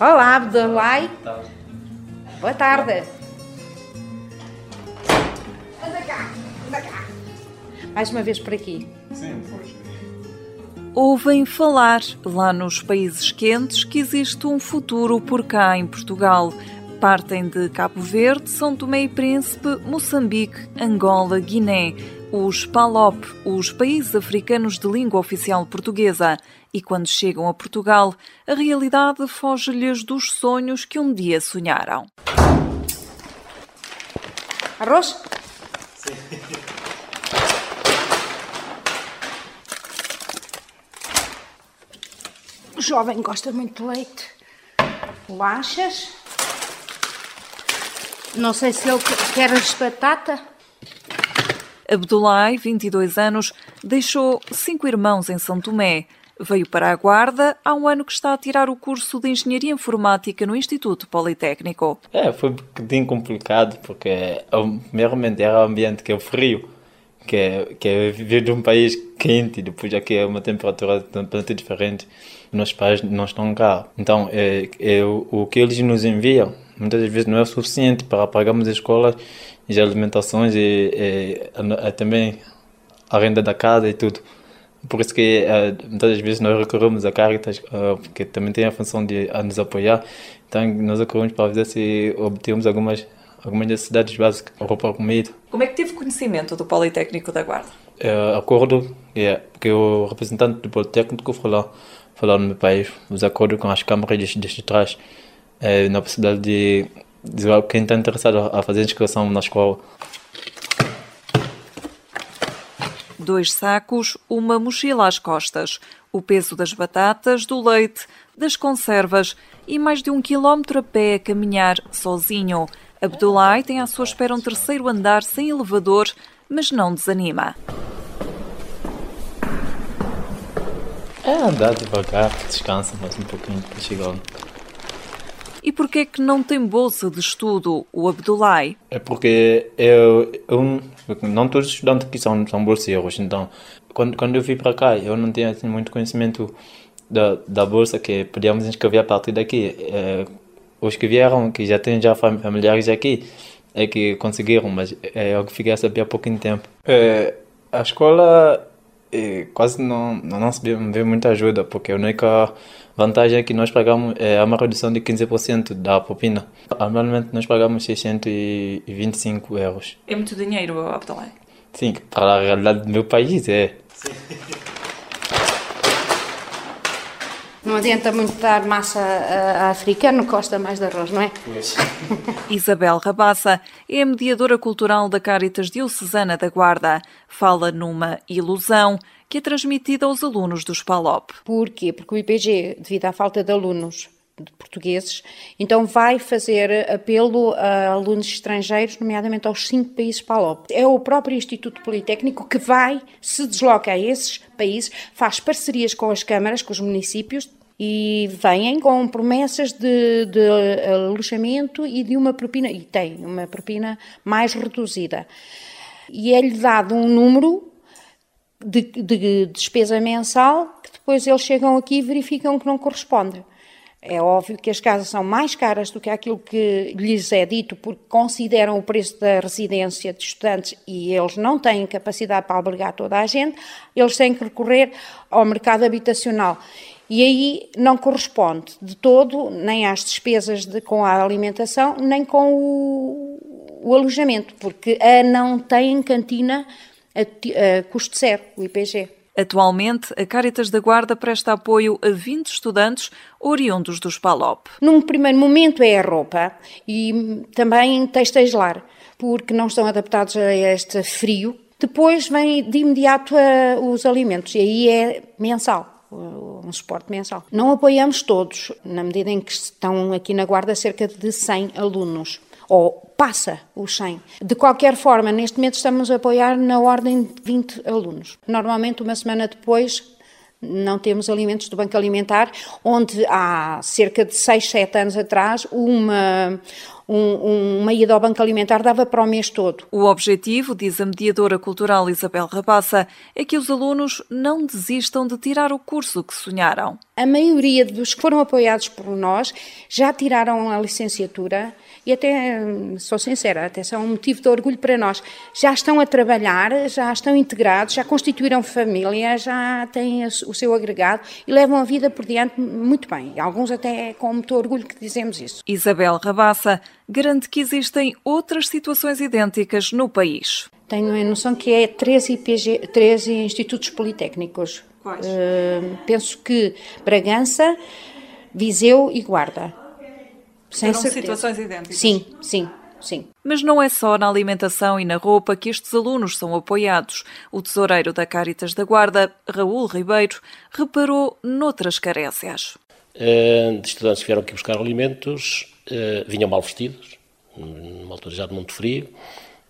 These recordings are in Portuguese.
Olá, Abdulai. Boa tarde. Anda cá, anda cá. Mais uma vez por aqui. Sim, pois. Ouvem falar, lá nos países quentes, que existe um futuro por cá em Portugal. Partem de Cabo Verde, São Tomé e Príncipe, Moçambique, Angola, Guiné, os PALOP, os países africanos de língua oficial portuguesa. E quando chegam a Portugal, a realidade foge-lhes dos sonhos que um dia sonharam. Arroz? O jovem gosta muito de leite. Bolachas. Não sei se ele quer as batata. Abdulai, 22 anos, deixou cinco irmãos em São Tomé. Veio para a Guarda há um ano que está a tirar o curso de Engenharia Informática no Instituto Politécnico. É, foi um bocadinho complicado, porque é, primeiramente era o ambiente que é frio, que é, que é viver de um país quente, e depois aqui é uma temperatura totalmente diferente. Meus pais não estão cá. Então, é, é o, o que eles nos enviam, muitas vezes não é o suficiente para pagarmos as escolas e as alimentações e, e, e também a renda da casa e tudo. Por isso que uh, muitas vezes nós recorremos a Caritas, uh, porque também tem a função de a nos apoiar. Então nós recorremos para ver se obtemos algumas, algumas necessidades básicas, roupa, comida. Como é que teve conhecimento do Politécnico da Guarda? Uh, acordo, yeah, porque o representante do Politécnico lá, falou no meu país, os acordos com as câmaras de, de uh, na possibilidade de, de quem está interessado a fazer inscrição na escola. dois sacos, uma mochila às costas, o peso das batatas, do leite, das conservas e mais de um quilómetro a pé a caminhar sozinho. Abdullah tem à sua espera um terceiro andar sem elevador, mas não desanima. É andar devagar, descansa mais um pouquinho para chegar e por que é que não tem bolsa de estudo, o Abdullah? É porque eu, eu não todos os estudantes aqui são, são bolseiros, então quando, quando eu vim para cá eu não tinha assim, muito conhecimento da, da bolsa que podíamos inscrever a partir daqui. É, os que vieram, que já têm já familiares aqui, é que conseguiram, mas é, eu fiquei a saber há pouquinho tempo. É, a escola é, quase não, não, não se vê muita ajuda, porque a única vantagem é que nós pagamos é, uma redução de 15% da propina. Anualmente nós pagamos 625 euros. É muito dinheiro, Abdallah? Sim, para a realidade do meu país é. Não adianta muito dar massa a, a africano, gosta mais de arroz, não é? Isabel Rabassa é a mediadora cultural da Caritas Diocesana da Guarda. Fala numa ilusão que é transmitida aos alunos dos PALOP. Porquê? Porque o IPG, devido à falta de alunos de portugueses, então vai fazer apelo a alunos estrangeiros, nomeadamente aos cinco países PALOP. É o próprio Instituto Politécnico que vai, se desloca a esses países, faz parcerias com as câmaras, com os municípios, e vêm com promessas de, de alojamento e de uma propina, e tem uma propina mais reduzida. E é-lhe dado um número de, de despesa mensal que depois eles chegam aqui e verificam que não corresponde. É óbvio que as casas são mais caras do que aquilo que lhes é dito, porque consideram o preço da residência de estudantes e eles não têm capacidade para albergar toda a gente, eles têm que recorrer ao mercado habitacional. E aí não corresponde de todo nem às despesas de, com a alimentação, nem com o, o alojamento, porque a não tem cantina a, a custo zero, o IPG. Atualmente, a Caritas da Guarda presta apoio a 20 estudantes oriundos dos PALOP. Num primeiro momento é a roupa e também textos lar, porque não estão adaptados a este frio. Depois vem de imediato a, os alimentos e aí é mensal um suporte mensal. Não apoiamos todos, na medida em que estão aqui na Guarda cerca de 100 alunos ou passa os 100. De qualquer forma, neste momento estamos a apoiar na ordem de 20 alunos. Normalmente, uma semana depois, não temos alimentos do Banco Alimentar, onde há cerca de 6, 7 anos atrás, uma, um, uma ida ao banco alimentar dava para o mês todo. O objetivo, diz a mediadora cultural Isabel Rabassa, é que os alunos não desistam de tirar o curso que sonharam. A maioria dos que foram apoiados por nós já tiraram a licenciatura e até, sou sincera, até são um motivo de orgulho para nós. Já estão a trabalhar, já estão integrados, já constituíram família, já têm o seu agregado e levam a vida por diante muito bem. Alguns até com muito orgulho que dizemos isso. Isabel Rabassa garante que existem outras situações idênticas no país. Tenho a noção que é 13, IPG, 13 institutos politécnicos. Quais? Uh, penso que Bragança, Viseu e Guarda. Sem Serão certeza. situações idênticas? Sim, sim. Sim. Mas não é só na alimentação e na roupa que estes alunos são apoiados. O tesoureiro da Caritas da Guarda, Raul Ribeiro, reparou noutras carécias. Uh, de estudantes que vieram aqui buscar alimentos, uh, vinham mal vestidos, numa altura já de muito frio,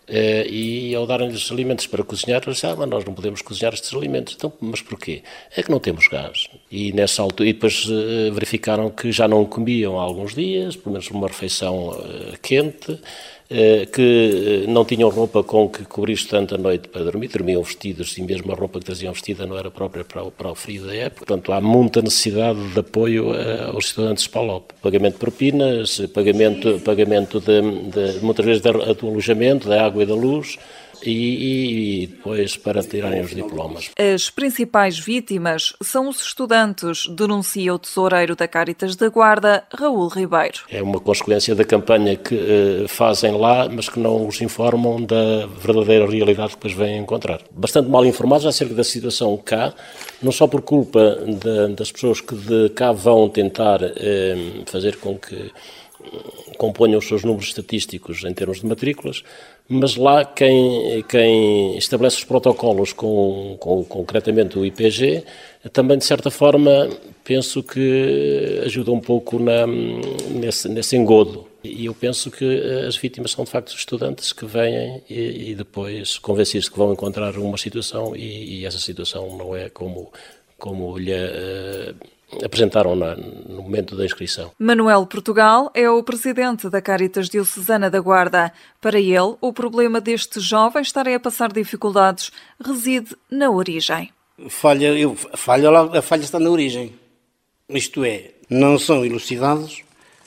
Uh, e ao darem-lhes alimentos para cozinhar, eles disseram, ah, mas nós não podemos cozinhar estes alimentos. Então, mas porquê? É que não temos gás. E, nessa altura, e depois uh, verificaram que já não comiam há alguns dias, pelo menos uma refeição uh, quente, eh, que eh, não tinham roupa com que cobrir tanto a noite para dormir, dormiam vestidos e mesmo a roupa que traziam vestida não era própria para o, para o frio da época. Portanto, há muita necessidade de apoio eh, aos estudantes de PALOP. Pagamento de propinas, pagamento, pagamento de, de muitas vezes do alojamento, da água e da luz, e, e, depois para tirarem os diplomas. As principais vítimas são os estudantes, denuncia o tesoureiro da Caritas da Guarda, Raul Ribeiro. É uma consequência da campanha que uh, fazem lá, mas que não os informam da verdadeira realidade que depois vêm encontrar. Bastante mal informados acerca da situação cá, não só por culpa de, das pessoas que de cá vão tentar uh, fazer com que componham os seus números estatísticos em termos de matrículas, mas lá quem, quem estabelece os protocolos com, com concretamente o IPG, também de certa forma penso que ajuda um pouco na, nesse, nesse engodo. E eu penso que as vítimas são de facto estudantes que vêm e, e depois convencidos que vão encontrar uma situação e, e essa situação não é como, como lhe uh, apresentaram na, no momento da inscrição. Manuel Portugal é o presidente da Caritas Diocesana da Guarda. Para ele, o problema destes jovens estarem a passar dificuldades reside na origem. Falha, eu, falha lá, a falha está na origem. Isto é, não são elucidados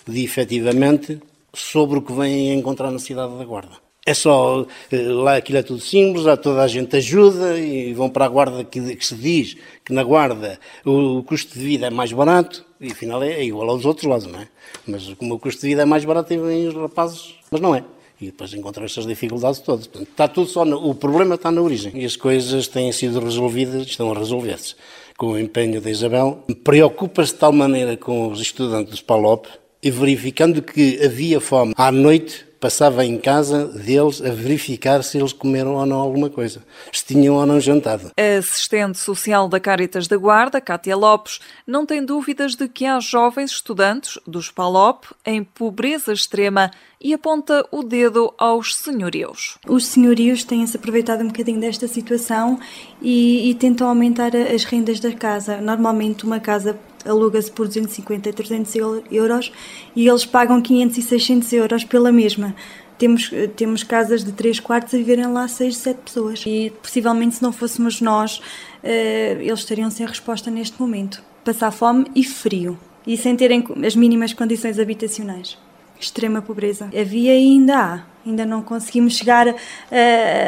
de efetivamente sobre o que vêm encontrar na cidade da Guarda. É só, eh, lá aquilo é tudo simples, lá toda a gente ajuda e vão para a guarda que, que se diz que na guarda o, o, custo de vida é mais barato e afinal é, é, igual aos outros lados, não é? Mas como o custo de vida é mais barato, vêm os rapazes, mas não é. E depois encontram estas dificuldades todas. Portanto, está tudo só, no, o problema está na origem. E as coisas têm sido resolvidas, estão a resolver-se. Com o empenho da Isabel, preocupa-se de tal maneira com os estudantes do PALOP e verificando que havia fome à noite, passava em casa deles a verificar se eles comeram ou não alguma coisa, se tinham ou não jantado. A assistente social da Caritas da Guarda, Cátia Lopes, não tem dúvidas de que há jovens estudantes dos PALOP em pobreza extrema e aponta o dedo aos senhorios. Os senhorios têm-se aproveitado um bocadinho desta situação e, e tentam aumentar as rendas da casa. Normalmente uma casa aluga-se por 250 a 300 euros e eles pagam 500 e 600 euros pela mesma. Temos, temos casas de 3 quartos a viverem lá 6, 7 pessoas. E possivelmente, se não fôssemos nós, eh, eles estariam sem resposta neste momento. Passar fome e frio. E sem terem as mínimas condições habitacionais. Extrema pobreza. Havia e ainda há. Ainda não conseguimos chegar a,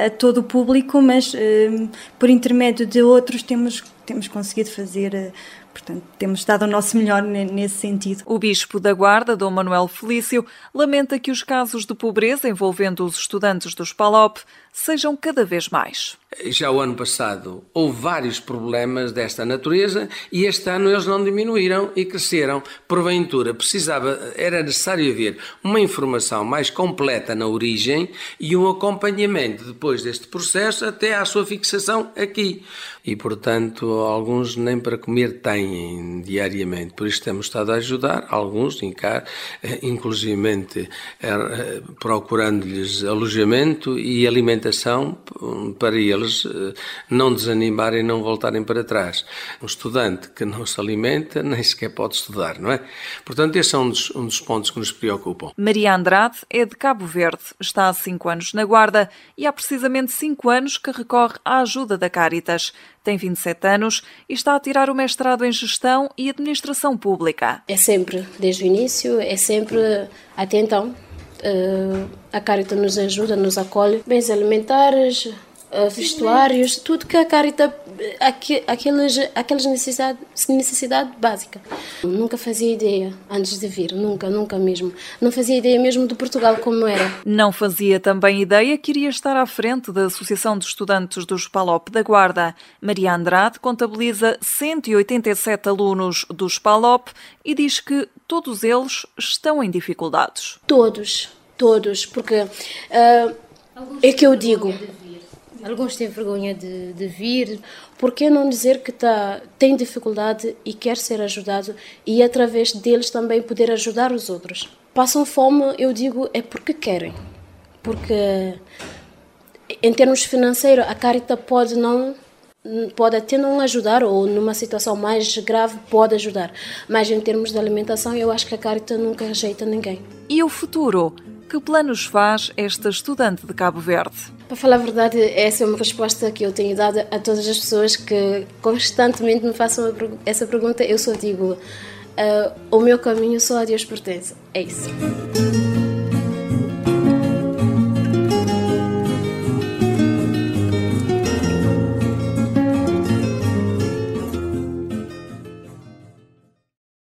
a todo o público, mas eh, por intermédio de outros temos, temos conseguido fazer eh, Portanto, temos estado o nosso melhor nesse sentido. O Bispo da Guarda, Dom Manuel Felício, lamenta que os casos de pobreza envolvendo os estudantes dos PALOP sejam cada vez mais. Já o ano passado houve vários problemas desta natureza e este ano eles não diminuíram e cresceram. Porventura, precisava, era necessário haver uma informação mais completa na origem e um acompanhamento depois deste processo até à sua fixação aqui. E, portanto, alguns nem para comer têm diariamente. Por isso temos estado a ajudar alguns, inclusive eh, procurando-lhes alojamento e alimentação alimentação para eles eh, não desanimarem e não voltarem para trás. Um estudante que não se alimenta nem sequer pode estudar, não é? Portanto, esse é um dos, um dos pontos que nos preocupam. Maria Andrade é de Cabo Verde, está há cinco anos na Guarda e há precisamente cinco anos que recorre à ajuda da Caritas. Tem 27 anos e está a tirar o mestrado em Gestão e Administração Pública. É sempre, desde o início, é sempre até então Uh, a Carita nos ajuda, nos acolhe. Bens alimentares, uh, vestuários, tudo que a Carita, aqu aqueles, aquelas necessidades necessidade básica. Nunca fazia ideia antes de vir, nunca, nunca mesmo. Não fazia ideia mesmo de Portugal como era. Não fazia também ideia que iria estar à frente da Associação de Estudantes dos Palop da Guarda. Maria Andrade contabiliza 187 alunos dos Palop e diz que todos eles estão em dificuldades. Todos, todos, porque uh, é que eu digo. Alguns têm vergonha de, de vir. Por que não dizer que tá, tem dificuldade e quer ser ajudado e através deles também poder ajudar os outros? Passam fome, eu digo, é porque querem. Porque em termos financeiros, a Carita pode não pode até não ajudar ou numa situação mais grave pode ajudar, mas em termos de alimentação eu acho que a Carita nunca rejeita ninguém. E o futuro? Que planos faz esta estudante de Cabo Verde? Para falar a verdade, essa é uma resposta que eu tenho dado a todas as pessoas que constantemente me façam essa pergunta. Eu só digo: uh, o meu caminho só a Deus pertence. É isso.